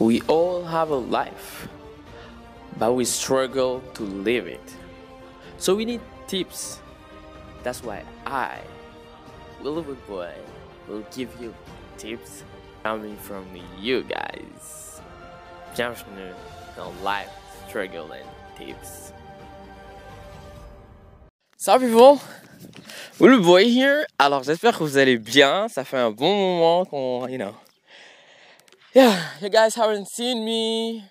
We all have a life, but we struggle to live it. So we need tips. That's why I, Willow Boy, will give you tips coming from you guys. Bienvenue dans Life Struggle and Tips. Salut people! Willow Boy here. Alors j'espère que vous allez bien. Ça fait un bon moment qu'on, you know. Yeah, you guys haven't seen me,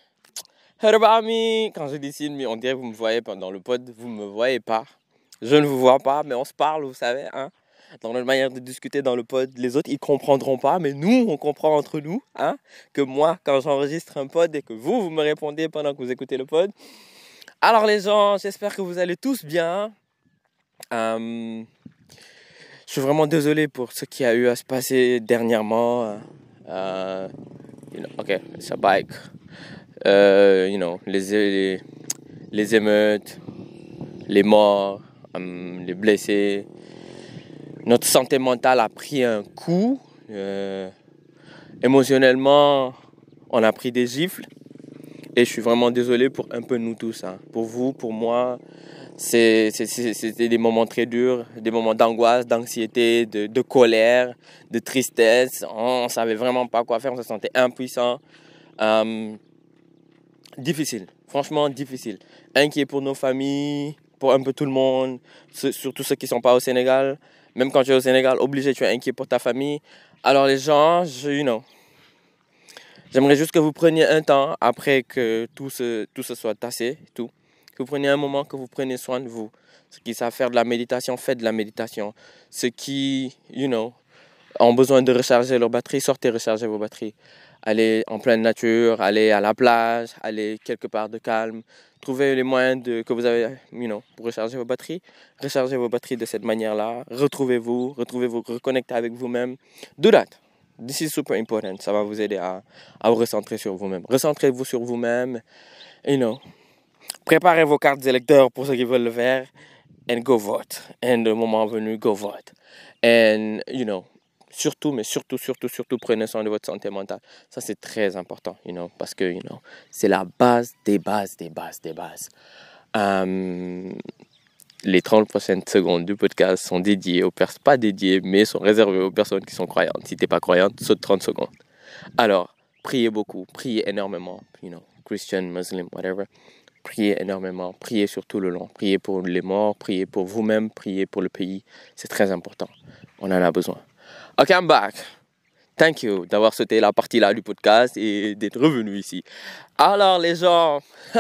heard about me. Quand je dis seen me, on dirait que vous me voyez pendant le pod, vous me voyez pas. Je ne vous vois pas, mais on se parle, vous savez, hein. Dans notre manière de discuter dans le pod, les autres ils comprendront pas, mais nous on comprend entre nous, hein. Que moi, quand j'enregistre un pod et que vous vous me répondez pendant que vous écoutez le pod. Alors les gens, j'espère que vous allez tous bien. Euh, je suis vraiment désolé pour ce qui a eu à se passer dernièrement. Euh, you know, okay, it's a bike. Euh, you know, les, émeutes, les morts, hum, les blessés. Notre santé mentale a pris un coup. Euh, émotionnellement, on a pris des gifles. Et je suis vraiment désolé pour un peu nous tous. Hein. Pour vous, pour moi, c'était des moments très durs, des moments d'angoisse, d'anxiété, de, colère, de tristesse. On ne savait vraiment pas quoi faire, on se sentait impuissant. Euh, difficile, franchement difficile. Inquiet pour nos familles, pour un peu tout le monde, surtout ceux qui ne sont pas au Sénégal. Même quand tu es au Sénégal, obligé, tu es inquiet pour ta famille. Alors les gens, you know, j'aimerais juste que vous preniez un temps après que tout se, tout se soit tassé, tout que vous un moment, que vous preniez soin de vous. Ceux qui savent faire de la méditation, faites de la méditation. Ceux qui, you know, ont besoin de recharger leur batterie, sortez recharger vos batteries. Allez en pleine nature, allez à la plage, allez quelque part de calme. Trouvez les moyens de, que vous avez, you know, pour recharger vos batteries. Rechargez vos batteries de cette manière-là. Retrouvez-vous, retrouvez-vous, reconnectez avec vous-même. Do that. This is super important. Ça va vous aider à, à vous recentrer sur vous-même. Recentrez-vous sur vous-même. You know, Préparez vos cartes d'électeurs pour ceux qui veulent le faire. And go vote. And le moment venu, go vote. And, you know, surtout, mais surtout, surtout, surtout, prenez soin de votre santé mentale. Ça, c'est très important, you know, parce que, you know, c'est la base des bases, des bases, des bases. Um, les 30 prochaines secondes du podcast sont dédiées aux personnes, pas dédiées, mais sont réservées aux personnes qui sont croyantes. Si tu n'es pas croyante, saute 30 secondes. Alors, priez beaucoup, priez énormément, you know, Christian, Muslim, whatever. Priez énormément, priez sur tout le long, priez pour les morts, priez pour vous-même, priez pour le pays. C'est très important. On en a besoin. Ok, I'm back. Thank you d'avoir sauté la partie là du podcast et d'être revenu ici. Alors les gens,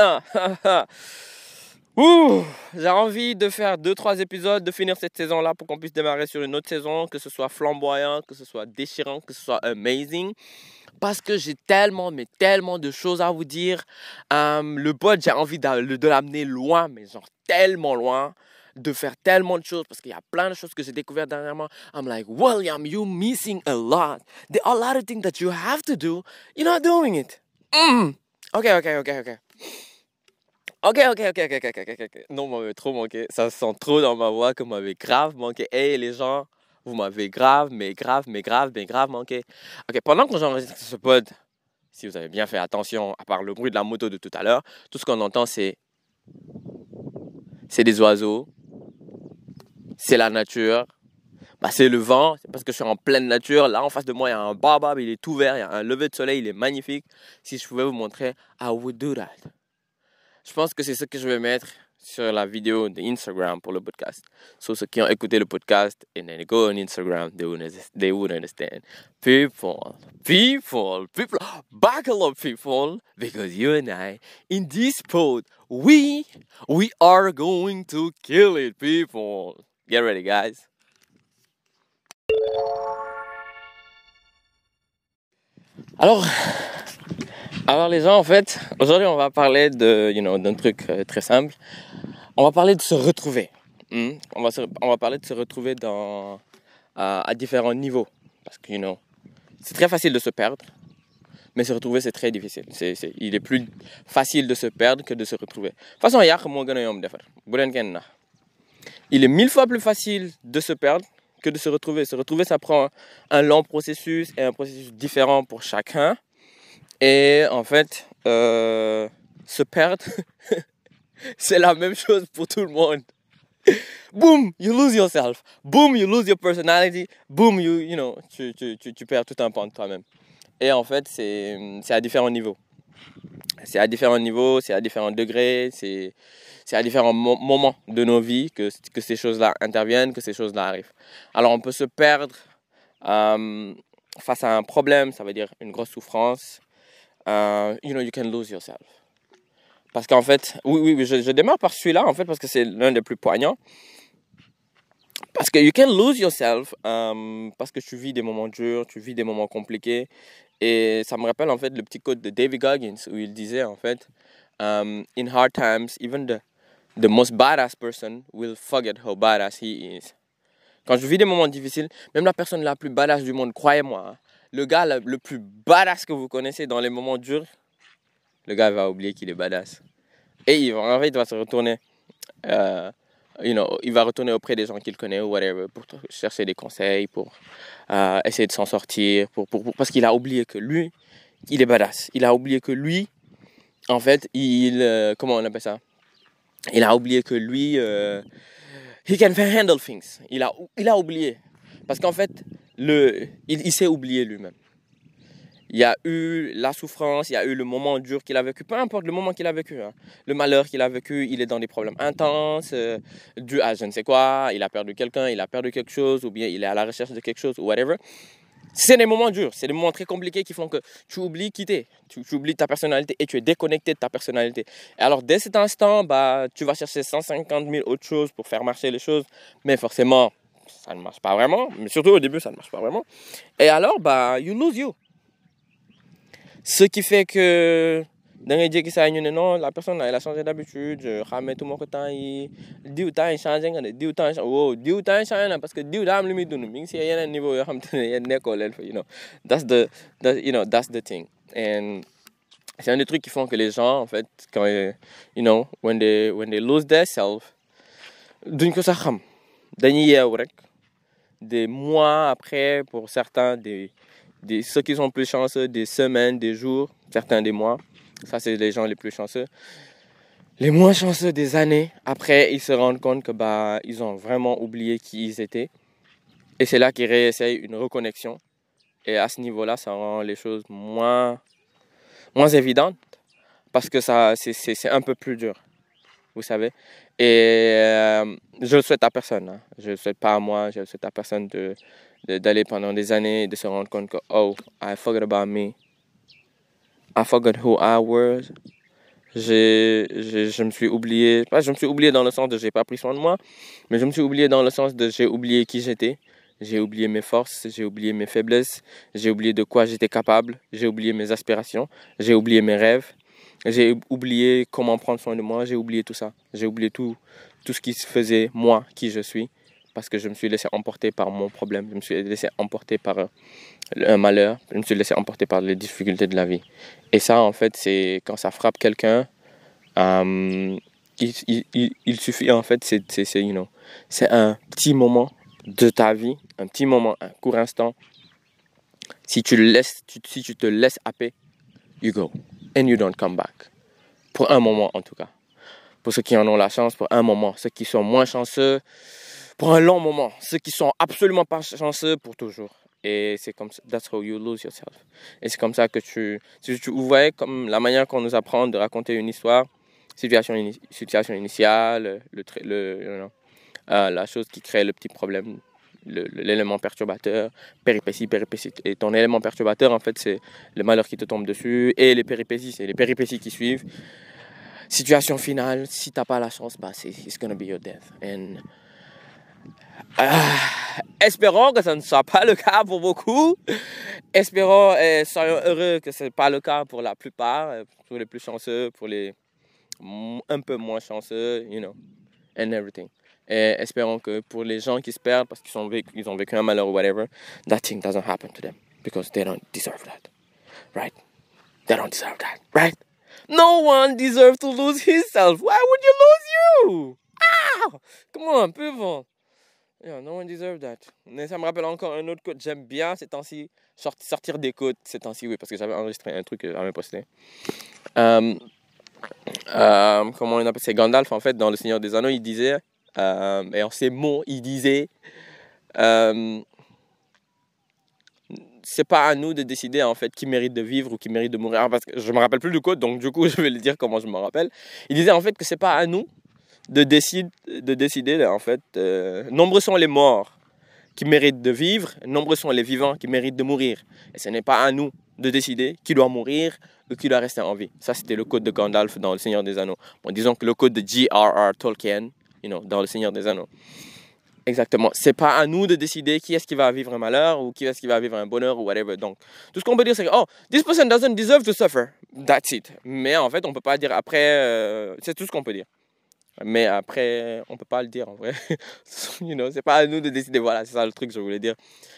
j'ai envie de faire 2-3 épisodes, de finir cette saison-là pour qu'on puisse démarrer sur une autre saison, que ce soit flamboyant, que ce soit déchirant, que ce soit amazing parce que j'ai tellement, mais tellement de choses à vous dire. le pod, j'ai envie de, l'amener loin, mais genre tellement loin, de faire tellement de choses, parce qu'il y a plein de choses que j'ai découvertes dernièrement. I'm like, William, you're missing a lot. There are a lot of things that you have to do. You're not doing it. Mm. Ok, ok, ok, ok. Ok, ok, ok, ok, ok, ok, ok. Non, m'avait trop manqué. Ça sent trop dans ma voix que m'avait grave manqué. Hey, les gens, vous m'avez grave, mais grave, mais grave, mais grave manqué. Ok, pendant que j'enregistre ce pod, si vous avez bien fait attention, à part le bruit de la moto de tout à l'heure, tout ce qu'on entend, c'est. C'est des oiseaux, c'est la nature, bah, c'est le vent, c'est parce que je suis en pleine nature. Là, en face de moi, il y a un baobab, il est tout vert, il y a un lever de soleil, il est magnifique. Si je pouvais vous montrer, I would do that. Je pense que c'est ce que je vais mettre sur la vidéo d'Instagram pour le podcast. So, ceux qui ont écouté le podcast and then go on Instagram, they would, they would understand. People, people, people, buckle up, people, because you and I, in this pod, we, we are going to kill it, people. Get ready, guys. Alors, alors les gens, en fait, aujourd'hui on va parler de, you know, d'un truc euh, très simple. On va parler de se retrouver. Hmm? On, va on va parler de se retrouver dans, à, différents niveaux. Parce que, you know, c'est très facile de se perdre, mais se retrouver c'est très difficile. C'est, il est plus facile de se perdre que de se retrouver. De toute façon, il est mille fois plus facile de se perdre que de se retrouver. Se retrouver, ça prend un long processus et un processus différent pour chacun. Et en fait, euh, se perdre, c'est la même chose pour tout le monde. Boom, you lose yourself. Boom, you lose your personality. Boom, you, you know, tu, tu, tu, tu perds tout un pan de toi-même. Et en fait, c'est à différents niveaux. C'est à différents niveaux, c'est à différents degrés, c'est à différents moments de nos vies que, que ces choses-là interviennent, que ces choses-là arrivent. Alors on peut se perdre euh, face à un problème, ça veut dire une grosse souffrance. Uh, you know, you can lose yourself. Parce qu'en fait, oui, oui, je, démarre par celui-là, en fait, parce que c'est l'un des plus poignants. Parce que you can lose yourself, um, parce que tu vis des moments durs, tu vis des moments compliqués. Et ça me rappelle, en fait, le petit code de David Goggins, où il disait, en fait, um, in hard times, even the, the most badass person will forget how badass he is. Quand je vis des moments difficiles, même la personne la plus badass du monde, croyez-moi, hein, le gars le plus badass que vous connaissez dans les moments durs, le gars va oublier qu'il est badass. Et il va, en fait, il va se retourner, euh, you know, il va retourner auprès des gens qu'il connaît ou whatever pour chercher des conseils, pour euh, essayer de s'en sortir, pour, parce qu'il a oublié que lui, il est badass. Il a oublié que lui, en fait, il, euh, comment on appelle ça? Il a oublié que lui, he can handle things. Il a, il a oublié. Parce qu'en fait, il, s'est oublié lui-même. Il y a eu la souffrance, il y a eu le moment dur qu'il a vécu, peu importe le moment qu'il a vécu, hein. le malheur qu'il a vécu, il est dans des problèmes intenses, euh, dû à je ne sais quoi, il a perdu quelqu'un, il a perdu quelque chose, ou bien il est à la recherche de quelque chose, ou whatever. C'est des moments durs, c'est des moments très compliqués qui font que tu oublies quitter, tu, tu, oublies ta personnalité et tu es déconnecté de ta personnalité. Et alors, dès cet instant, bah, tu vas chercher 150 000 autres choses pour faire marcher les choses, mais forcément, ça ne marche pas vraiment, mais surtout au début, ça ne marche pas vraiment. Et alors, bah, you lose you. Ce qui fait que dans les que ça non la personne elle a changé d'habitude je ramène tout mon temps yi diw temps changé nga de diw temps wow diw temps changé parce que lu muy dund mi ngi si yeneen niveau yoo xam te ne yéen nekkoo leen fa you know that's the, the you know that's the thing and c'est un des trucs qui font que les gens en fait quand you know when they when they lose their self duñ ko sax xam dañuy yeewu rek des mois après, pour certains, des, ceux qui sont plus chanceux, des semaines, des jours, certains des mois. Ça, c'est les gens les plus chanceux. Les moins chanceux des années, après, ils se rendent compte que bah, ils ont vraiment oublié qui ils étaient. Et c'est là qu'ils réessayent une reconnexion. Et à ce niveau-là, ça rend les choses moins, moins évidentes parce que ça, c'est un peu plus dur, vous savez? Et euh, je le souhaite à personne. Hein. Je le souhaite pas à moi, je le souhaite à personne de, d'aller pendant des années et de se rendre compte que, oh, I forgot about me. I forgot who I was. J'ai, je me suis oublié, pas je me suis oublié dans le sens de j'ai pas pris soin de moi, mais je me suis oublié dans le sens de j'ai oublié qui j'étais. J'ai oublié mes forces, j'ai oublié mes faiblesses, j'ai oublié de quoi j'étais capable, j'ai oublié mes aspirations, j'ai oublié mes rêves, j'ai oublié comment prendre soin de moi, j'ai oublié tout ça. J'ai oublié tout, tout ce qui se faisait moi, qui je suis, parce que je me suis laissé emporter par mon problème, je me suis laissé emporter par euh, un malheur, je me suis laissé emporter par les difficultés de la vie. Et ça, en fait, c'est quand ça frappe quelqu'un, euh, il, suffit, en fait, c'est know, un petit moment de ta vie, un petit moment, un court instant. Si tu, laisses, si tu te laisses happer, you go and you don't come back. Pour un moment en tout cas. Pour ceux qui en ont la chance, pour un moment. Ceux qui sont moins chanceux, pour un long moment. Ceux qui sont absolument pas chanceux, pour toujours. Et c'est comme ça, that's how you lose yourself. Et c'est comme ça que tu, si tu, vous voyez comme la manière qu'on nous apprend de raconter une histoire, situation, initiale, le, le, euh, la chose qui crée le petit problème l'élément perturbateur, péripéties, péripéties. Et ton élément perturbateur, en fait, c'est le malheur qui te tombe dessus et les péripéties, c'est les péripéties qui suivent. Situation finale, si t'as pas la chance, bah, c'est it's gonna be your death. And, ah, espérons que ce ne soit pas le cas pour beaucoup. Espérons et soyons heureux que ce n'est pas le cas pour la plupart, euh, pour les plus chanceux, pour les un peu moins chanceux, you know, and everything. Et espérons que pour les gens qui se perdent parce qu'ils ont vécu, un malheur ou whatever, that thing doesn't happen to them because they don't deserve that. Right? They don't deserve that. Right? No one deserves to lose himself. Why would you lose you? Ah! Come on, people. Yeah, no one deserves that. Mais ça me rappelle encore un autre quote. J'aime bien ces temps-ci sortir des côtes ces temps-ci, oui, parce que j'avais enregistré un truc que j'avais posté. Euh, euh, comment on appelle C'est Gandalf, en fait, dans Le Seigneur des Anneaux, il disait, euh, et en ces mots, il disait euh, c'est pas à nous de décider en fait qui mérite de vivre ou qui mérite de mourir. Ah, parce que je me rappelle plus du code, donc du coup je vais le dire comment je me rappelle. Il disait en fait que c'est pas à nous de, décider, de décider en fait. Euh, nombreux sont les morts qui méritent de vivre, nombreux sont les vivants qui méritent de mourir. Et ce n'est pas à nous de décider qui doit mourir ou qui doit rester en vie. Ça c'était le code de Gandalf dans Le Seigneur des Anneaux. Bon, disons que le code de J.R.R. Tolkien, you know, dans Le Seigneur des Anneaux. Exactement. C'est pas à nous de décider qui est-ce qui va vivre un malheur ou qui est-ce qui va vivre un bonheur ou whatever. Donc, tout ce qu'on peut dire, c'est que, oh, this person doesn't deserve to suffer. That's it. Mais en fait, on peut pas dire après, euh, c'est tout ce qu'on peut dire. Mais après, on peut pas le dire en vrai. you know, c'est pas à nous de décider. Voilà, c'est ça le truc que je voulais dire.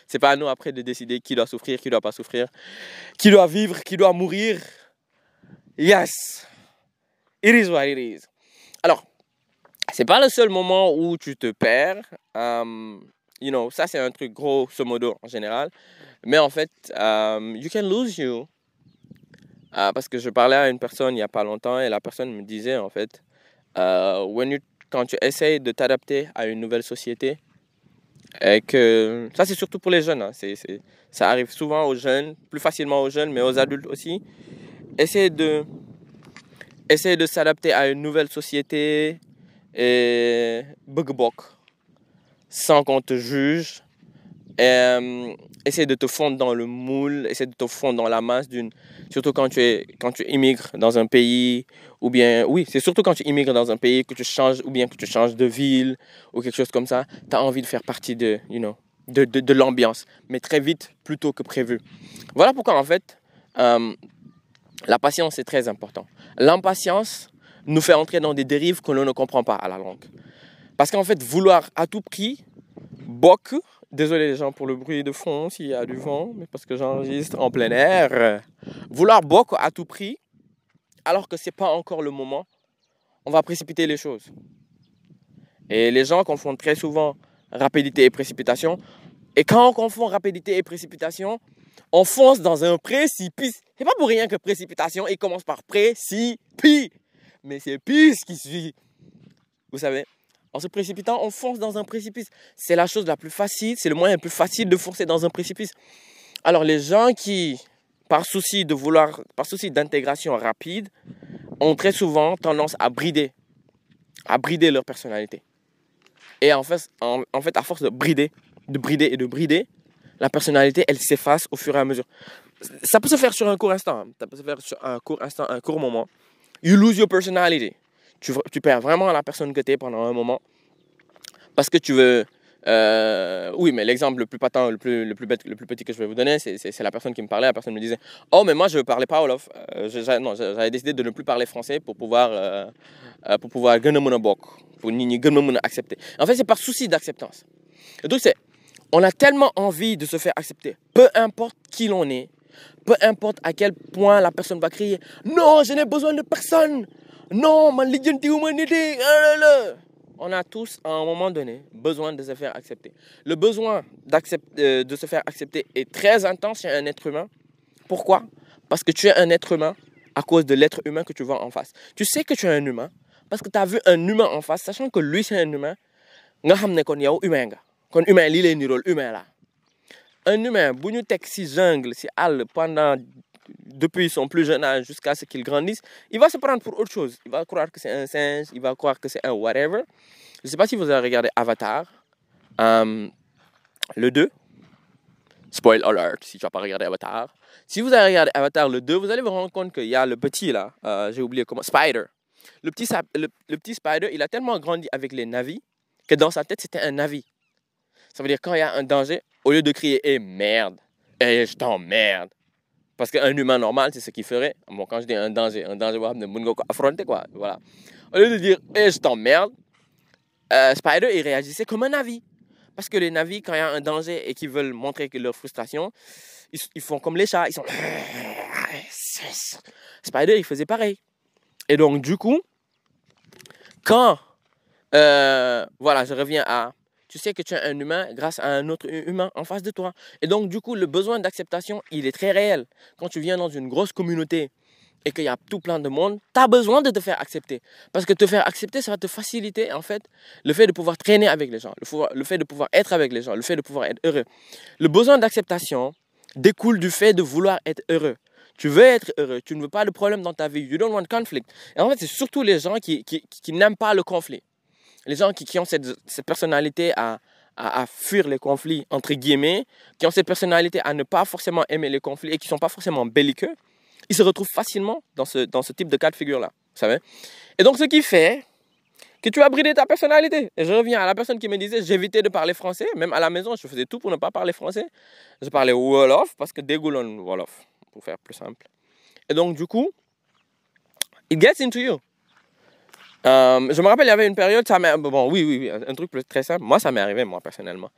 C'est pas à nous après de décider qui doit souffrir, qui doit pas souffrir, qui doit vivre, qui doit mourir. Yes. It is what it is. Alors, c'est pas le seul moment où tu te perds. Um, you know, ça c'est un truc grosso modo en général. Mais en fait, you can lose you. Uh, parce que je parlais à une personne il y a pas longtemps et la personne me disait en fait, uh, when you, quand tu essayes de t'adapter à une nouvelle société, et que ça c'est surtout pour les jeunes, hein, c'est, ça arrive souvent aux jeunes, plus facilement aux jeunes, mais aux adultes aussi. Essayer de, essayer de s'adapter à une nouvelle société, et bug sans qu'on te juge. Et, euh, essaie de te fondre dans le moule, essaie de te fondre dans la masse d'une. Surtout quand tu, es, quand tu immigres dans un pays, ou bien. Oui, c'est surtout quand tu immigres dans un pays que tu changes, ou bien que tu changes de ville, ou quelque chose comme ça. Tu as envie de faire partie de, you know, de, de, de l'ambiance, mais très vite, plutôt que prévu. Voilà pourquoi, en fait, euh, la patience est très important. L'impatience, nous fait entrer dans des dérives que l'on ne comprend pas à la langue. Parce qu'en fait, vouloir à tout prix, boc, désolé les gens pour le bruit de fond s'il y a du vent, mais parce que j'enregistre en plein air, vouloir boc à tout prix, alors que ce n'est pas encore le moment, on va précipiter les choses. Et les gens confondent très souvent rapidité et précipitation. Et quand on confond rapidité et précipitation, on fonce dans un précipice. C'est pas pour rien que précipitation, il commence par précipice mais c'est pire ce qui suit. Vous savez, en se précipitant, on fonce dans un précipice. C'est la chose la plus facile, c'est le moyen le plus facile de foncer dans un précipice. Alors les gens qui, par souci de vouloir, par souci d'intégration rapide, ont très souvent tendance à brider, à brider leur personnalité. Et en fait, en, fait, à force de brider, de brider et de brider, la personnalité, elle s'efface au fur et à mesure. Ça peut se faire sur un court instant, hein. ça peut se faire sur un court instant, un court moment you lose your personality. Tu, perds vraiment la personne que tu es pendant un moment parce que tu veux. Euh, oui, mais l'exemple le plus patent, le plus, le, plus petit que je vais vous donner, c'est la personne qui me parlait. La personne me disait Oh, mais moi, je ne parlais pas Olof. Euh, j'avais décidé de ne plus parler français pour pouvoir, euh, euh pour pouvoir pour accepter. En fait, c'est par souci d'acceptance. Donc, c'est on a tellement envie de se faire accepter, peu importe qui l'on est, peu importe à quel point la personne va crier Non, je n'ai besoin de personne. Non, ma humanité. On a tous, à un moment donné, besoin de se faire accepter. Le besoin euh, de se faire accepter est très intense chez un être humain. Pourquoi? Parce que tu es un être humain à cause de l'être humain que tu vois en face. Tu sais que tu es un humain parce que tu as vu un humain en face, sachant que lui, c'est un humain. kon yow humain kon humain un humain, si si jungle, si al pendant depuis son plus jeune âge jusqu'à ce qu'il grandisse, il va se prendre pour autre chose. Il va croire que c'est un singe, il va croire que c'est un whatever. Je sais pas si vous avez regardé Avatar, euh, le 2. Spoil alert si tu n'as pas regardé Avatar. Si vous avez regardé Avatar le 2, vous allez vous rendre compte qu'il y a le petit là, euh, j'ai oublié comment, Spider. Le petit, le petit Spider, il a tellement grandi avec les navis que dans sa tête, c'était un navi. Ça veut dire quand il y a un danger, au lieu de crier Eh merde, eh je t'emmerde. Parce qu'un humain normal, c'est ce qu'il ferait. Bon, quand je dis un danger, un danger, ne affronter quoi. Voilà. Au lieu de dire Eh je t'emmerde, euh, Spider, il réagissait comme un avis. Parce que les navis, quand il y a un danger et qu'ils veulent montrer leur frustration, ils, font comme les chats. Ils sont. Spider, il faisait pareil. Et donc, du coup, quand. Euh, voilà, je reviens à tu sais que tu es un humain grâce à un autre humain en face de toi. Et donc, du coup, le besoin d'acceptation, il est très réel. Quand tu viens dans une grosse communauté et qu'il y a tout plein de monde, tu as besoin de te faire accepter. Parce que te faire accepter, ça va te faciliter, en fait, le fait de pouvoir traîner avec les gens, le, fait de pouvoir être avec les gens, le fait de pouvoir être heureux. Le besoin d'acceptation découle du fait de vouloir être heureux. Tu veux être heureux, tu ne veux pas de problème dans ta vie. You don't want conflict. Et en fait, c'est surtout les gens qui, qui n'aiment pas le conflit. Les gens qui, ont cette, personnalité à, fuir les conflits, entre guillemets, qui ont cette personnalité à ne pas forcément aimer les conflits et qui ne sont pas forcément belliqueux, ils se retrouvent facilement dans ce, type de cas de figure-là. Savez Et donc, ce qui fait que tu as bridé ta personnalité. Et je reviens à la personne qui me disait j'évitais de parler français, même à la maison, je faisais tout pour ne pas parler français. Je parlais Wolof parce que dégoulon Wolof pour faire plus simple. Et donc, du coup, it gets into you. Euh, je me rappelle, il y avait une période, ça bon, oui, oui, un truc très simple. Moi, ça m'est arrivé, moi, personnellement.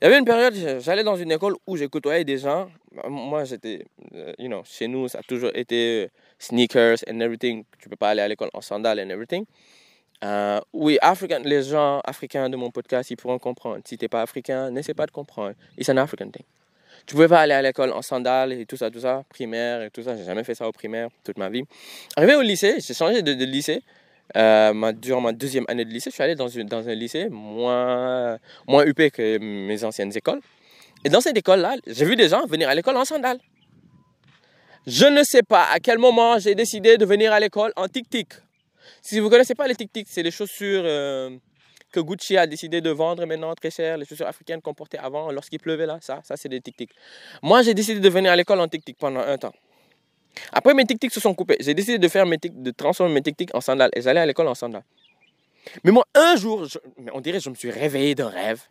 Il y avait une période, j'allais dans une école où j'ai côtoyé des gens. Moi, j'étais, euh, you know, chez nous, ça a toujours été sneakers and everything. Tu peux pas aller à l'école en sandales and everything. Euh, oui, African, les gens africains de mon podcast, ils pourront comprendre. Si tu n'es pas africain, n'essaie pas de comprendre. It's an African thing. Tu pouvais pas aller à l'école en sandales et tout ça, tout ça, primaire et tout ça. J'ai jamais fait ça au primaire toute ma vie. Arrivé au lycée, j'ai changé de lycée. Euh, ma, durant ma deuxième année de lycée, je suis allé dans, une, dans un lycée moins, moins huppé que mes anciennes écoles. Et dans cette école-là, j'ai vu des gens venir à l'école en sandales. Je ne sais pas à quel moment j'ai décidé de venir à l'école en tic-tic. Si vous ne connaissez pas les tic-tic, c'est les chaussures euh, que Gucci a décidé de vendre maintenant très cher, les chaussures africaines qu'on portait avant lorsqu'il pleuvait là, ça, ça c'est des tic-tic. Moi, j'ai décidé de venir à l'école en tic-tic pendant un temps. Après, mes tic-tics se sont coupés. J'ai décidé de, faire de transformer mes tic-tics en sandales et j'allais à l'école en sandales. Mais moi, un jour, on dirait que je me suis réveillé d'un rêve.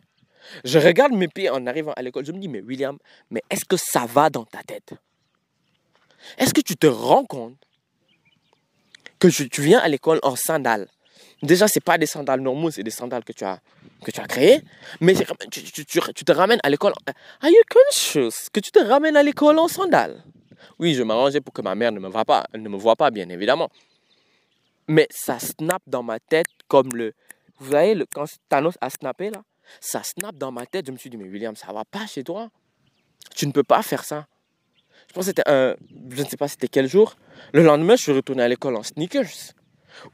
Je regarde mes pieds en arrivant à l'école. Je me dis, mais William, mais est-ce que ça va dans ta tête? Est-ce que tu te rends compte que tu viens à l'école en sandales? Déjà, ce pas des sandales normaux, c'est des sandales que tu as, que tu as créées. Mais tu, tu te ramènes à l'école. Are you conscious que tu te ramènes à l'école en sandales? Oui, je m'arrangeais pour que ma mère ne me voit pas, ne me voit pas, bien évidemment. Mais ça snap dans ma tête comme le. Vous voyez, le, quand Thanos a snappé là, ça snap dans ma tête. Je me suis dit, mais William, ça va pas chez toi. Tu ne peux pas faire ça. Je pense que c'était un. Je ne sais pas c'était quel jour. Le lendemain, je suis retourné à l'école en sneakers.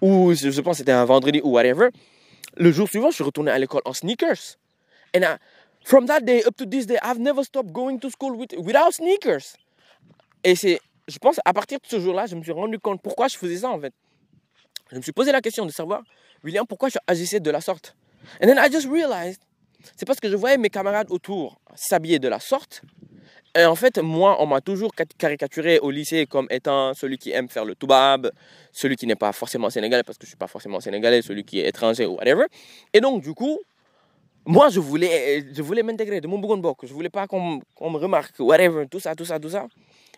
Ou je pense que c'était un vendredi ou whatever. Le jour suivant, je suis retourné à l'école en sneakers. And I, from that day up to this day, I've never stopped going to school with, without sneakers. Et c'est, je pense, à partir de ce jour-là, je me suis rendu compte pourquoi je faisais ça en fait. Je me suis posé la question de savoir, William, pourquoi je agissais de la sorte? And then I just realized, c'est parce que je voyais mes camarades autour s'habiller de la sorte. Et en fait, moi, on m'a toujours caricaturé au lycée comme étant celui qui aime faire le toubab, celui qui n'est pas forcément sénégalais parce que je suis pas forcément sénégalais, celui qui est étranger ou whatever. Et donc, du coup, moi, je voulais, je voulais m'intégrer de mon bougon Je voulais pas qu'on qu me remarque, whatever, tout ça, tout ça, tout ça.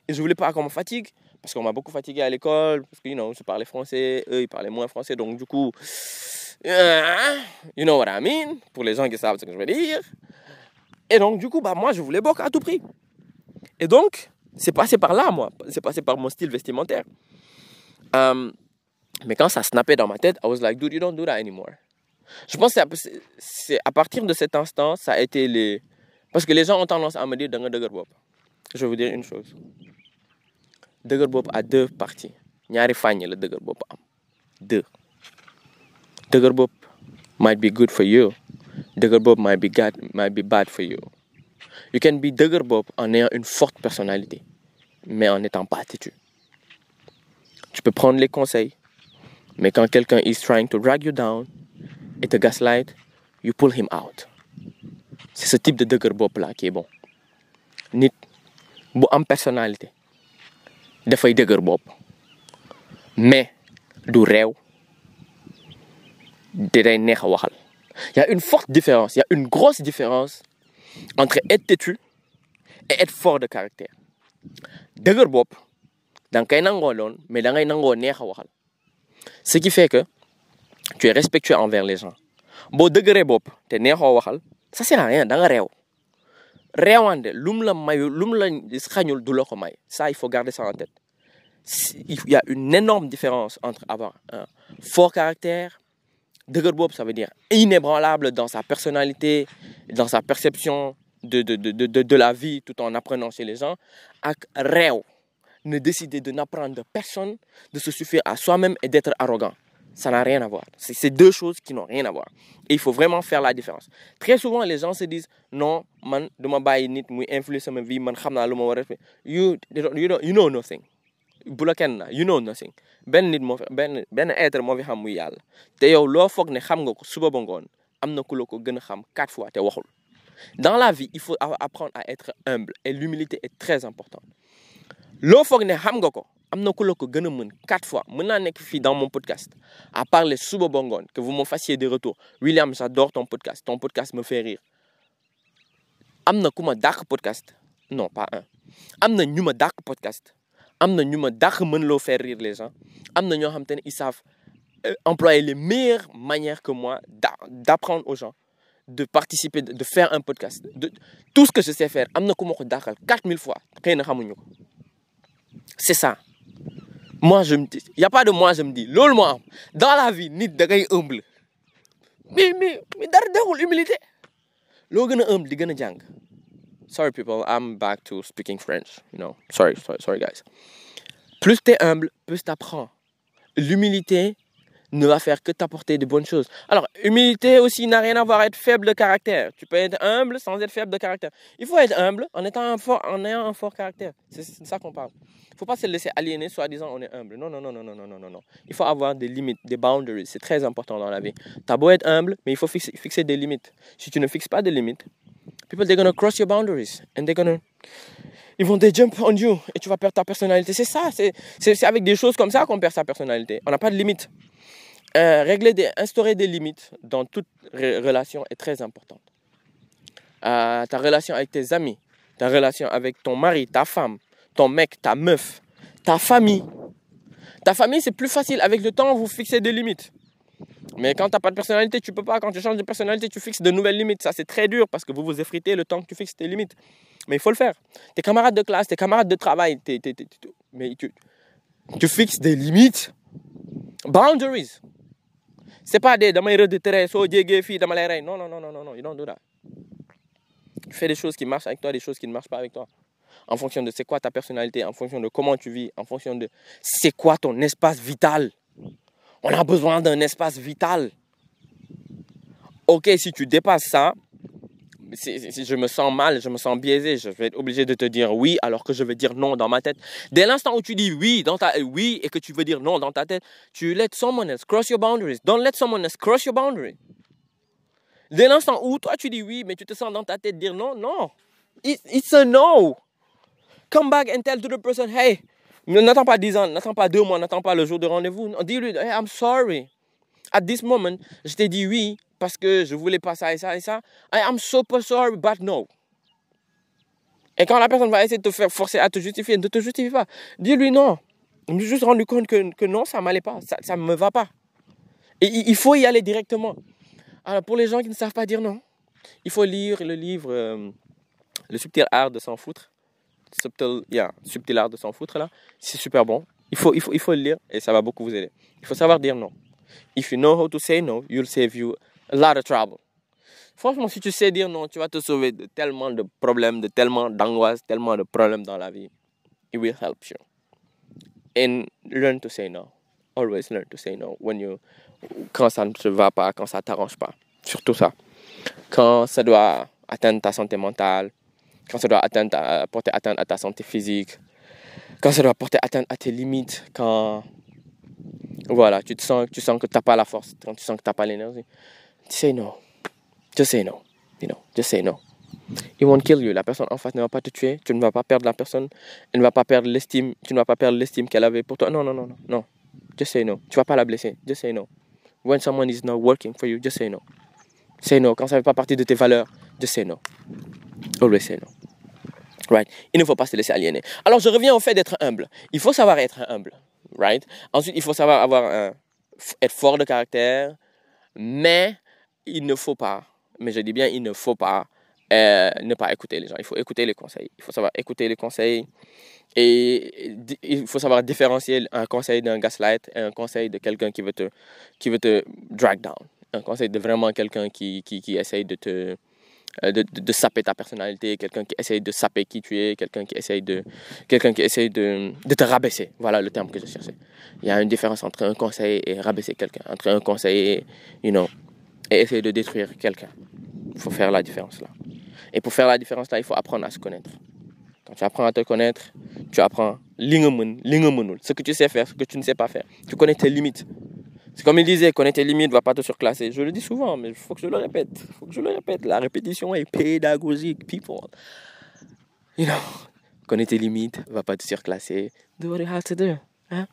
Et je voulais pas qu'on me fatigue, parce qu'on m'a beaucoup fatigué à l'école, parce que, you know, je parlais français, eux, ils parlaient moins français, donc du coup, uh, you know what I mean, pour les gens qui savent ce que je veux dire. Et donc, du coup, bah, moi, je voulais Bok à tout prix. Et donc, c'est passé par là, moi. C'est passé par mon style vestimentaire. Um, mais quand ça snappait dans ma tête, I was like, dude, you don't do that anymore. Je pense que c'est à partir de cet instant, ça a été les... Parce que les gens ont tendance à me dire, je vais vous dire une chose. Dëgër bopp à deux parties. Ñaari fàññ la dëgër bopp am. Deux. Dëgër bopp might be good for you. Dëgër bopp might be bad might be bad for you. You can be dëgër bopp en ayant une forte personnalité mais en n'étant pas têtu. Tu peux prendre les conseils mais quand quelqu'un is trying to drag you down et te gaslight you pull him out. C'est ce type de dëgër bopp là qui est bon bu am personnalité dafay dëgër bopp mais du réew day neex a waxal. Y a une forte différence y a une grosse différence entre être têtu et être fort de caractère. Dëgër bopp da nga koy nangoo loon mais da ngay nangoo neex a waxal. Ce qui fait que tu es respectueux envers les gens. Boo dëgëree bopp te neexoo waxal ça sert à rien da nga réew la mayu la ça il faut garder ça en tête. Il y a une énorme différence entre avoir un fort caractère ça veut dire inébranlable dans sa personnalité dans sa perception de de de de de la vie tout en apprenant chez les gens ak réew. Ne décider de n'apprendre personne de se suffire à soi-même et d'être arrogant ça n'a rien à voir. C'est deux choses qui n'ont rien à voir. Et il faut vraiment faire la différence. Très souvent les gens se disent non ma you you know nothing. You know nothing. Benn nit te waxul. Dans la vie il faut apprendre à être humble et l'humilité est très importante loo foog ne xam nga ko am na ku la ko mën quatre fois. Mën naa nekk fii dans mon podcast. À parler suba ba ngoon que vous me fassiez des retours. William j'adore ton podcast. Ton podcast me fait rire. Am na ku podcast? Non pas un. Am na ñu podcast? Am na ñu ma dàq mën loo faire rire les gens? Am na xam te ils savent employer les meilleures manières que moi d'apprendre aux gens de participer de faire un podcast. De tout ce que je sais faire am na ku ma ko dàqal quatre mille fois. Xëy na xamuñu ko c'est ça. Moi je me dis y a pas de moi je me dis loolu moo am. Dans la vie nit da humble. Mais mais mais dara dexul humilité. Loo humble di gën sorry people I'm back to speaking French you know. Sorry sorry, sorry guys. Plus t'es humble plus t'apprends. L'humilité ne va faire que t'apporter de bonnes choses. Alors, humilité aussi n'a rien à voir avec être faible de caractère. Tu peux être humble sans être faible de caractère. Il faut être humble en, étant un fort, en ayant un fort caractère. C'est de ça qu'on parle. Il ne faut pas se laisser aliéner soi-disant on est humble. Non, non, non, non, non, non, non, non. Il faut avoir des limites, des boundaries. C'est très important dans la vie. T'as beau être humble, mais il faut fixer, des limites. Si tu ne fixes pas des limites, people, they're gonna cross your boundaries and they're ils vont des jump on you et tu vas perdre ta personnalité. C'est ça, c'est avec des choses comme ça qu'on perd sa personnalité. On n'a pas de limite euh, régler des instaurer des limites dans toute relation est très importante. Euh, ta relation avec tes amis ta relation avec ton mari ta femme ton mec ta meuf ta famille. Ta famille c'est plus facile. Avec le temps vous fixez des limites. Mais quand t'as pas de personnalité tu peux pas. Quand tu changes de personnalité tu fixes de nouvelles limites. Ça c'est très dur parce que vous vous effritez le temps que tu fixes tes limites. Mais il faut le faire. Tes camarades de classe tes camarades de travail tu, tu fixes des limites. Boundaries c'est pas des damay rëdd tere soo jégee fii dama lay non non non non non you don't do that. Tu fais des choses qui marchent avec toi des choses qui ne marchent pas avec toi. En fonction de c'est quoi ta personnalité en fonction de comment tu vis en fonction de c'est quoi ton espace vital. On a besoin d'un espace vital. Ok si tu dépasses ça je me sens mal je me sens biaisé je vais être obligé de te dire oui alors que je veux dire non dans ma tête. Dès l'instant où tu dis oui dans ta oui et que tu veux dire non dans ta tête tu let someone else cross your boundaries. Don't let someone else cross your boundary. Dès l'instant où toi tu dis oui mais tu te sens dans ta tête dire non non. It, it's a no. Come back and tell to the person hey n'attends pas 10 ans n'attends pas deux mois n'attends pas le jour de rendez-vous. Dis-lui hey, I'm sorry. At this moment je t'ai dit oui parce que je voulais pas ça et ça et ça. I am super sorry, but no. Et quand la personne va essayer de te faire forcer à te justifier, ne te justifie pas. Dis-lui non. Je me suis juste rendu compte que, que non, ça m'allait pas, ça ne me va pas. Et il faut y aller directement. Alors pour les gens qui ne savent pas dire non, il faut lire le livre euh, Le subtil art de s'en foutre. Subtil, yeah, subtil art de s'en foutre là. C'est super bon. Il faut, il, faut, il faut le lire et ça va beaucoup vous aider. Il faut savoir dire non. If you know how to say no, you'll save you a lot of trouble. Franchement, si tu sais dire non, tu vas te sauver de tellement de problèmes, de tellement d'angoisse, tellement de problèmes dans la vie. It will help you. And learn to say no. Always learn to say no when you, quand ça ne te va pas, quand ça t'arrange pas. Surtout ça. Quand ça doit atteindre ta santé mentale, quand ça doit porter atteinte à ta santé physique, quand ça doit porter atteinte à tes limites, quand voilà, tu sens, tu sens que tu n'as pas la force, quand tu sens que tu n'as pas l'énergie. Say no. Just say no. You know, just say no. It won't kill you. La personne en face ne va pas te tuer. Tu ne vas pas perdre la personne. Elle ne va pas perdre l'estime. Tu ne vas pas perdre l'estime qu'elle avait pour toi. Non, non, non, non, non. Just say no. Tu vas pas la blesser. Just say no. When someone is not working for you, just say no. Say no. Quand ça ne fait pas partie de tes valeurs, just say no. Always say no. Right? Il ne faut pas se laisser aliéner. Alors, je reviens au fait d'être humble. Il faut savoir être humble. Right? Ensuite, il faut savoir avoir un, être fort de caractère, mais il ne faut pas, mais je dis bien il ne faut pas euh, ne pas écouter les gens. Il faut écouter les conseils. Il faut savoir écouter les conseils et il faut savoir différencier un conseil d'un gaslight et un conseil de quelqu'un qui veut te qui veut te drag down. Un conseil de vraiment quelqu'un qui, qui, qui essaye de te, euh, de, de, saper ta personnalité, quelqu'un qui essaye de saper qui tu es, quelqu'un qui essaye de, quelqu'un qui essaye de, de te rabaisser. Voilà le terme que je cherchais. Il y a une différence entre un conseil et rabaisser quelqu'un, entre un conseil et, you know, et essayer de détruire quelqu'un. Il faut faire la différence là. Et pour faire la différence là, il faut apprendre à se connaître. Quand tu apprends à te connaître, tu apprends ce que tu sais faire, ce que tu ne sais pas faire. Tu connais tes limites. C'est comme il disait, connaître tes limites ne va pas te surclasser. Je le dis souvent, mais il faut que je le répète. Faut que je le répète. La répétition est pédagogique, people. You know, connaître tes limites ne va pas te surclasser. Do what you have to do. Hein?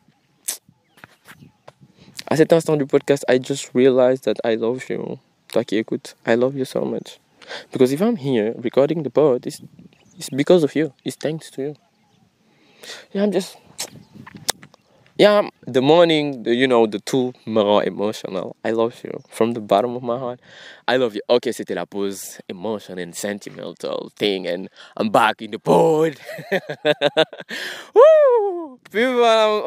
À cet instant du podcast, I just realized that I love you. Toi qui écoutes, I love you so much. Because if I'm here recording the pod, it's, it's because of you. It's thanks to you. Yeah, I'm just yeah, the morning, the, you know, the two more emotional. I love you from the bottom of my heart. I love you. Okay, c'était la pause emotional and sentimental thing, and I'm back in the pod. Woo! People,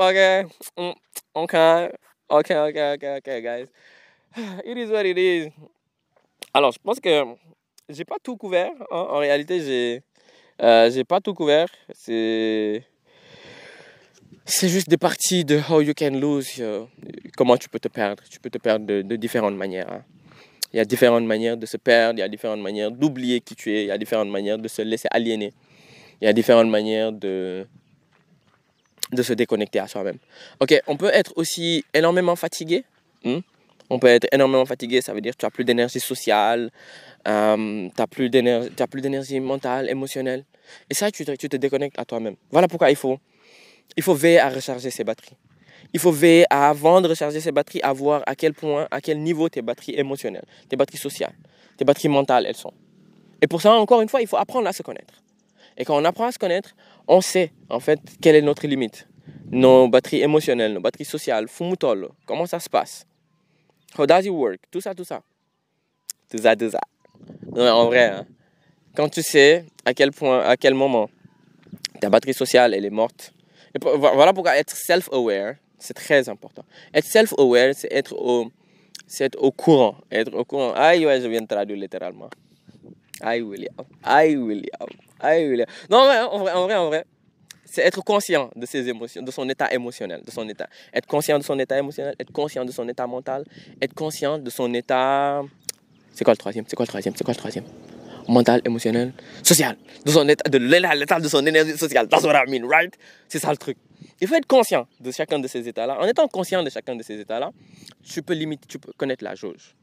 okay, mm, okay, okay, okay, okay, okay, guys. It is what it is. Alors, je pense que j'ai pas tout couvert. Hein. En réalité, j'ai, euh, j'ai pas tout couvert. C'est c'est juste des parties de how you can lose, euh, comment tu peux te perdre. Tu peux te perdre de, de différentes manières. Hein. Il y a différentes manières de se perdre, il y a différentes manières d'oublier qui tu es, il y a différentes manières de se laisser aliéner. Il y a différentes manières de, de se déconnecter à soi-même. Ok, on peut être aussi énormément fatigué. Hmm? On peut être énormément fatigué, ça veut dire que tu n'as plus d'énergie sociale, euh, tu n'as plus d'énergie mentale, émotionnelle. Et ça, tu te, tu te déconnectes à toi-même. Voilà pourquoi il faut il faut veiller à recharger ses batteries. Il faut veiller à, avant de recharger ses batteries, à voir à quel point, à quel niveau tes batteries émotionnelles, tes batteries sociales, tes batteries mentales, elles sont. Et pour ça, encore une fois, il faut apprendre à se connaître. Et quand on apprend à se connaître, on sait en fait quelle est notre limite. Nos batteries émotionnelles, nos batteries sociales, fumutol, comment ça se passe. How does it work? Tout ça, tout ça. Tout ça, tout ça. Non, en vrai, hein, quand tu sais à quel point, à quel moment ta batterie sociale, elle est morte, voilà pourquoi être self-aware, c'est très important. Être self-aware, c'est être au, c'est au courant. Être au courant. Aïe, ouais, je viens de traduire littéralement. Aïe, William. Aïe, William. Aïe, William. Non, en vrai, en vrai, en vrai, c'est être conscient de ses émotions, de son état émotionnel, de son état. Être conscient de son état émotionnel, être conscient de son état mental, être conscient de son état. C'est quoi le troisième? C'est quoi le troisième? C'est quoi le troisième? Mental, émotionnel, social, de son état, de l'état de son énergie sociale. That's what I mean, right? C'est ça le truc. Il faut être conscient de chacun de ces états-là. En étant conscient de chacun de ces états-là, tu peux limiter, tu peux connaître la jauge.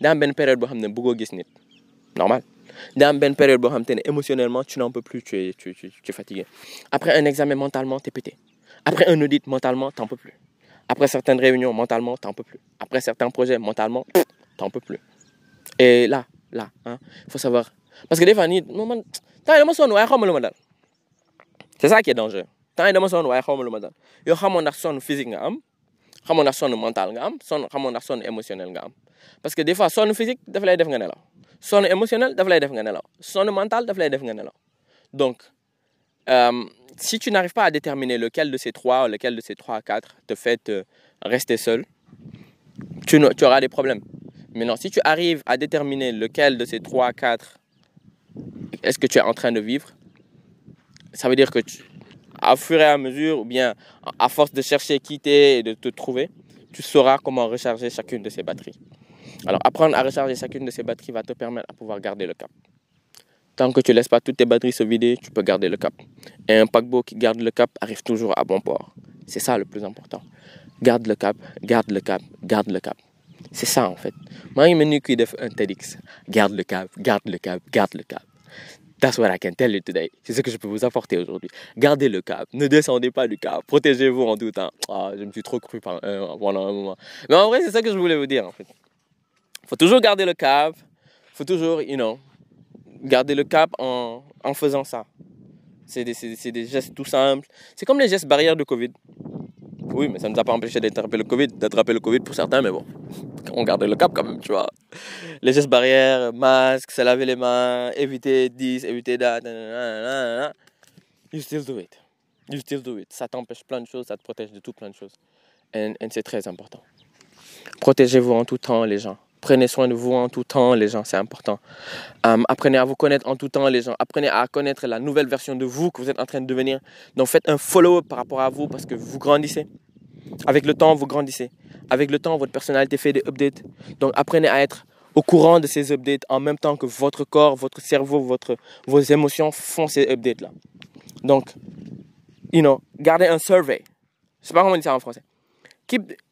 Dans une période tu normal. Dans une période où émotionnellement, tu n'en peux plus, tu es, tu, es fatigué. Après un examen mentalement, tu es pété. Après un audit mentalement, tu n'en peux plus. Après certaines réunions mentalement, tu n'en peux plus. Après certains projets mentalement, tu n'en peux plus. Et là, là. Hein. Faut savoir. Parce que des fois, c'est ça qui est dangereux. Tant dama sonn waaye xaw ma lu ma dal yow sonn physique nga am? Xamoon ndax sonn mental am? Sonn sonn émotionnel am? Parce que des fois sonn physique daf lay def nga nelaw sonn émotionnel daf lay def mental daf lay donc euh, si tu n'arrives pas à déterminer lequel de ces trois lequel de ces trois quatre te fait euh, rester seul tu, auras des problèmes Maintenant, si tu arrives à déterminer lequel de ces 3, 4 est-ce que tu es en train de vivre, ça veut dire que tu, fur et à mesure, ou bien à force de chercher qui et de te trouver, tu sauras comment recharger chacune de ces batteries. Alors, apprendre à recharger chacune de ces batteries va te permettre de pouvoir garder le cap. Tant que tu ne laisses pas toutes tes batteries se vider, tu peux garder le cap. Et un paquebot qui garde le cap arrive toujours à bon port. C'est ça le plus important. Garde le cap, garde le cap, garde le cap. C'est ça en fait. Moi, il me qui un TEDx. Garde le cap, garde le cap, garde le cap. That's what I can tell you today. C'est ce que je peux vous apporter aujourd'hui. Gardez le cap. Ne descendez pas du cap. Protégez-vous en tout temps. Ah, je me suis trop cru pendant un moment. Mais en vrai, c'est ça que je voulais vous dire en fait. Faut toujours garder le cap. Faut toujours, you know, garder le cap en, en faisant ça. C'est des, des gestes tout simples. C'est comme les gestes barrières de Covid. Oui, mais ça ne nous a pas empêché d'attraper le Covid, d'attraper le Covid pour certains, mais bon, on garde le cap quand même, tu vois. Les gestes barrières, masque, se laver les mains, éviter 10, éviter that, you still do it. You still do it. Ça t'empêche plein de choses, ça te protège de tout plein de choses. Et c'est très important. Protégez-vous en tout temps, les gens. Prenez soin de vous en tout temps, les gens, c'est important. Euh, apprenez à vous connaître en tout temps, les gens. Apprenez à connaître la nouvelle version de vous que vous êtes en train de devenir. Donc faites un follow-up par rapport à vous parce que vous grandissez. Avec le temps, vous grandissez. Avec le temps, votre personnalité fait des updates. Donc apprenez à être au courant de ces updates en même temps que votre corps, votre cerveau, votre, vos émotions font ces updates-là. Donc, you know, gardez un survey. Je sais pas comment on dit ça en français.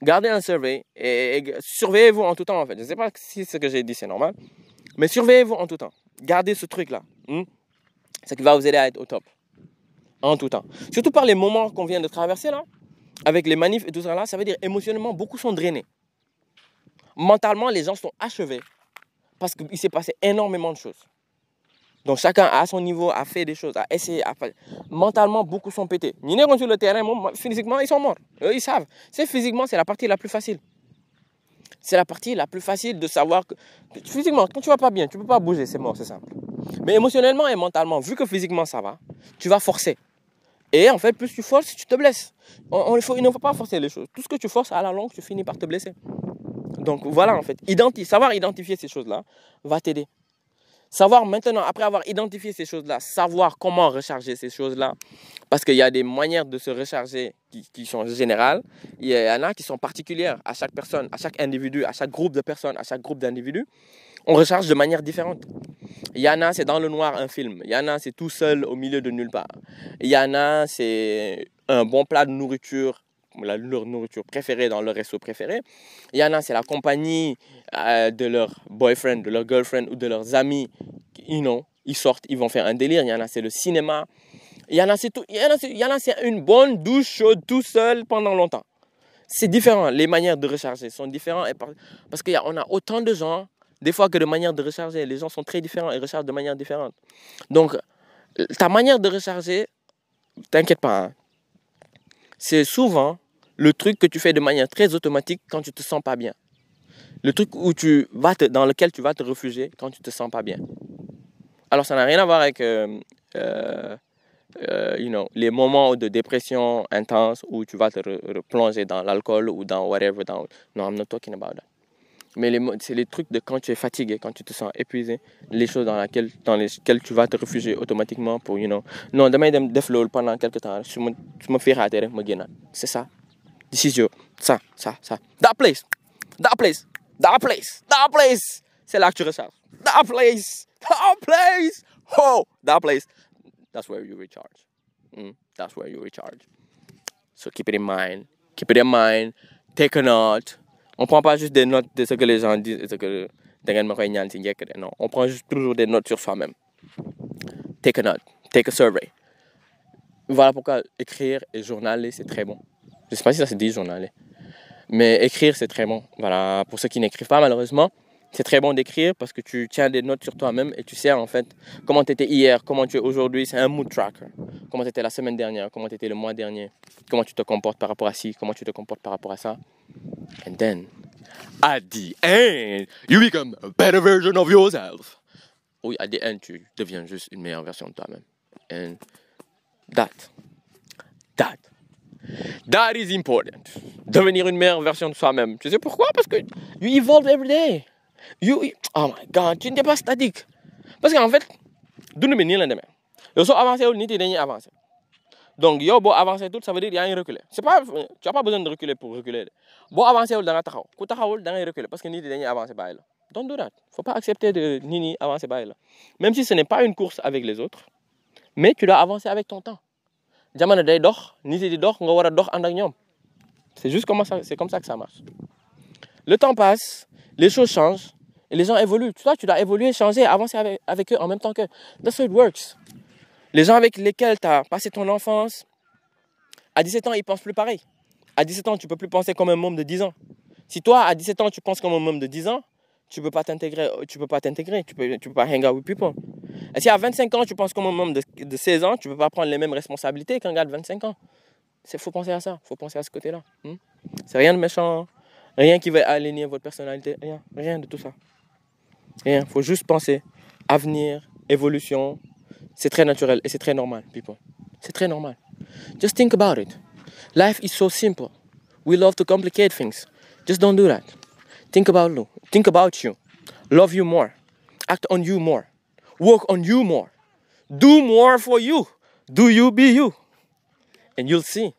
Gardez un survey et, surveillez-vous en tout temps en fait. Je ne sais pas si ce que j'ai dit c'est normal, mais surveillez-vous en tout temps. Gardez ce truc-là. Hmm? Ce qui va vous aider à être au top. En tout temps. Surtout par les moments qu'on vient de traverser là, avec les manifs et tout ça là, ça veut dire émotionnellement, beaucoup sont drainés. Mentalement, les gens sont achevés parce qu'il s'est passé énormément de choses. Donc chacun à son niveau a fait des choses, a essayé, a. Mentalement, beaucoup sont pétés. Sont sur le terrain, physiquement, ils sont morts. ils savent. C'est physiquement, c'est la partie la plus facile. C'est la partie la plus facile de savoir que physiquement, quand tu vas pas bien, tu peux pas bouger, c'est mort, c'est simple. Mais émotionnellement et mentalement, vu que physiquement ça va, tu vas forcer. Et en fait, plus tu forces, tu te blesses. Il ne faut pas forcer les choses. Tout ce que tu forces à la longue, tu finis par te blesser. Donc voilà, en fait, savoir identifier ces choses-là va t'aider. Savoir maintenant, après avoir identifié ces choses-là, savoir comment recharger ces choses-là, parce qu'il y a des manières de se recharger qui, sont générales, il y en a qui sont particulières à chaque personne, à chaque individu, à chaque groupe de personnes, à chaque groupe d'individus. On recharge de manière différente. Il y en a, c'est dans le noir un film. Il y en a, c'est tout seul au milieu de nulle part. Il y en a, c'est un bon plat de nourriture la, leur nourriture préférée dans leur resto préféré. Il y en a, c'est la compagnie euh, de leur boyfriend, de leur girlfriend ou de leurs amis. You know, ils sortent, ils vont faire un délire. Il y en a, c'est le cinéma. Il y en a, c'est tout. Il y en a, c'est une bonne douche chaude tout seul pendant longtemps. C'est différent. Les manières de recharger sont différentes parce qu'on a autant de gens, des fois que de manières de recharger. Les gens sont très différents et rechargent de manière différente. Donc, ta manière de recharger, t'inquiète pas, hein. c'est souvent le truc que tu fais de manière très automatique quand tu te sens pas bien. Le truc où tu vas dans lequel tu vas te réfugier quand tu te sens pas bien. Alors ça n'a rien à voir avec euh, euh, euh, you know, les moments de dépression intense où tu vas te replonger dans l'alcool ou dans whatever. Dans... Non, I'm not talking about that. Mais c'est les trucs de quand tu es fatigué, quand tu te sens épuisé, les choses dans, lesquelles tu vas te réfugier automatiquement pour, you know, non, demain, def pendant quelques temps, je me fais rater, C'est ça. This is your ça, ça, ça. That place, that place, that place, that place. C'est là que tu recharges. That place, that place. Oh, that place. That's where you recharge. Mm, that's where you recharge. So keep it in mind. Keep it in mind. Take a note. On prend pas juste des notes de ce que les gens disent et ce que non, on prend juste toujours des notes sur soi-même. Take a note. Take a survey. Voilà pourquoi écrire et journaler, c'est très bon. Je sais pas si ça se dit journaler. Mais écrire, c'est très bon. Voilà, pour ceux qui n'écrivent pas, malheureusement, c'est très bon d'écrire parce que tu tiens des notes sur toi-même et tu sais en fait comment tu étais hier, comment tu es aujourd'hui. C'est un mood tracker. Comment tu étais la semaine dernière, comment tu étais le mois dernier, comment tu te comportes par rapport à ci, comment tu te comportes par rapport à ça. And then, at the end, you become a better version of yourself. Oui, at the end, tu deviens juste une meilleure version de toi-même. And that, that That is important. Devenir une meilleure version de soi-même. Tu sais pourquoi? Parce que you evolve every day. You, oh my God, tu n'es pas statique. Parce qu'en fait, bi nii la demee. Yow soo avancé nit yi dañuy avancé. Donc yow boo avancé tout ça veut dire yaa ngi reculer. C'est pas tu as pas besoin de reculer pour reculer de. Boo avancé wul da nga taxaw. Ku taxawul da ngay reculer parce que bàyyi la. Don't do that. Faut pas accepter de ñi avancer bàyyi la. Même si ce n'est pas une course avec les autres mais tu dois avancer avec ton temps day dox nit di dox nga war c'est juste comme ça c'est comme ça que ça marche. Le temps passe les choses changent et les gens évoluent. Toi tu dois évoluer changer avancer avec, eux en même temps que that's how it works. Les gens avec lesquels tu as passé ton enfance à 17 ans ils pensent plus pareil. À 17 ans tu peux plus penser comme un membre de 10 ans. Si toi à 17 ans tu penses comme un membre de 10 ans tu peux pas t'intégrer, tu peux pas t'intégrer, tu peux, tu peux pas hang out with people. Et si à 25 ans, tu penses comme un membre de, de 16 ans, tu peux pas prendre les mêmes responsabilités qu'un gars de 25 ans? Il faut penser à ça, il faut penser à ce côté-là. Hmm? C'est rien de méchant, rien qui va aligner votre personnalité, rien, rien de tout ça. Rien, il faut juste penser avenir, évolution. C'est très naturel et c'est très normal, people. C'est très normal. Just think about it. Life is so simple. We love to complicate things. Just don't do that. Think about. Think about you. Love you more. Act on you more. Work on you more. Do more for you. Do you be you. And you'll see.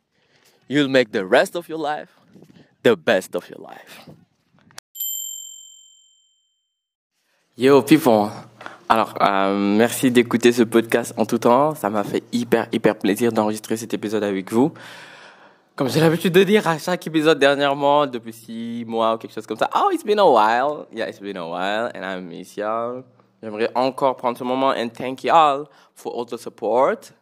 You'll make the rest of your life the best of your life. Yo people. Alors, euh, merci d'écouter ce podcast en tout temps. Ça m'a fait hyper, hyper plaisir d'enregistrer cet épisode avec vous. Comme j'ai l'habitude de dire à chaque épisode dernièrement, depuis six mois ou quelque chose comme ça. Oh, it's been a while. Yeah, it's been a while and I miss y'all. J'aimerais encore prendre ce moment and thank you all for all the support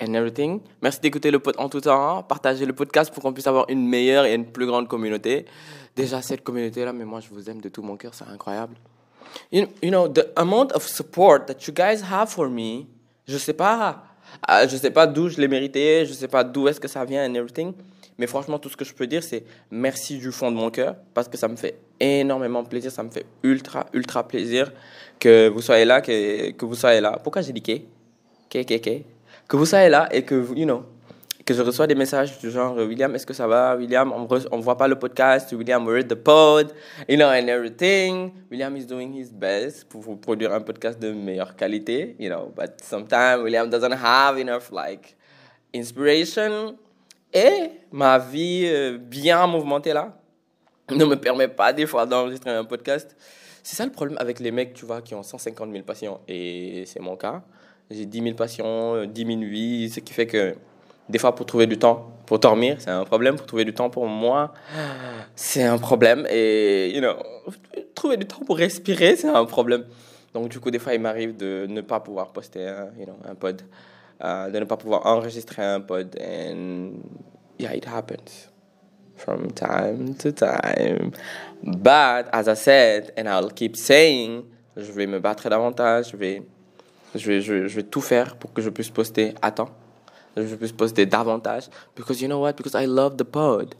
and everything. Merci d'écouter le pod en tout temps. Partagez le podcast pour qu'on puisse avoir une meilleure et une plus grande communauté. Déjà, cette communauté-là, mais moi, je vous aime de tout mon cœur. C'est incroyable. You, you know, the amount of support that you guys have for me, je sais pas, euh, je sais pas d'où je l'ai mérité, je sais pas d'où est-ce que ça vient and everything. Mais franchement, tout ce que je peux dire, c'est merci du fond de mon cœur parce que ça me fait énormément plaisir, ça me fait ultra, ultra plaisir que vous soyez là, que, que vous soyez là. Pourquoi j'ai dit que? Que, que, que? Que vous soyez là et que, you know, que je reçois des messages du genre William, est-ce que ça va? William, on ne voit pas le podcast. William, we read the pod, you know, and everything. William is doing his best pour vous produire un podcast de meilleure qualité, you know, but sometimes William doesn't have enough, like, inspiration. Et ma vie euh, bien mouvementée là ne me permet pas des fois d'enregistrer un podcast. C'est ça le problème avec les mecs, tu vois, qui ont 150 000 patients. Et c'est mon cas. J'ai 10 000 patients, 10 000 vies, ce qui fait que des fois, pour trouver du temps pour dormir, c'est un problème. Pour trouver du temps pour moi, c'est un problème. Et, you know, trouver du temps pour respirer, c'est un problème. Donc, du coup, des fois, il m'arrive de ne pas pouvoir poster un, you know, un pod, uh, de ne pas pouvoir enregistrer un pod. And yeah, it happens from time to time. But, as I said, and I'll keep saying, je vais me battre davantage, je vais, je vais, je je vais tout faire pour que je puisse poster à temps je puisse poster davantage. Because you know what? Because I love the pod.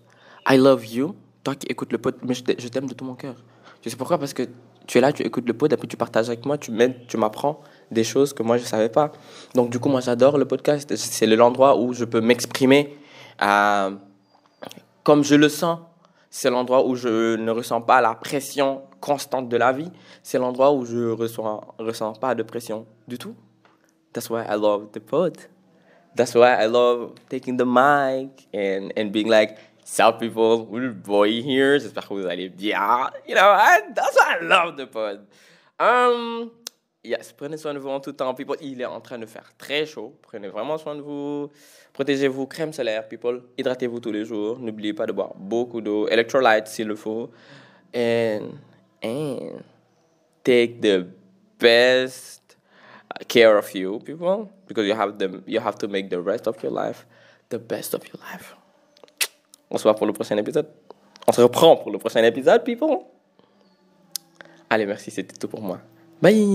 I love you. Toi qui écoutes le pod, mais je t'aime de tout mon cœur. Je sais pourquoi? Parce que tu es là, tu écoutes le pod, puis tu partages avec moi, tu m'aides, tu m'apprends des choses que moi je ne savais pas. Donc du coup, moi j'adore le podcast. C'est l'endroit où je peux m'exprimer euh, comme je le sens. C'est l'endroit où je ne ressens pas la pression constante de la vie. C'est l'endroit où je ne ressens, ressens pas de pression du tout. That's why I love the pod. that's why I love taking the mic and, and being like, South people, we're boy here. J'espère que vous allez bien. You know, I, that's why I love the pod. Um, yes, prenez soin de vous en tout temps, people. Il est en train de faire très chaud. Prenez vraiment soin de vous. Protégez-vous, crème solaire, people. Hydratez-vous tous les jours. N'oubliez pas de boire beaucoup d'eau. Electrolytes s'il le faut. And, and take the best care of you people because you have them you have to make the rest of your life the best of your life on se voit pour le prochain épisode on se reprend pour le prochain épisode people allez merci c'était tout pour moi 喂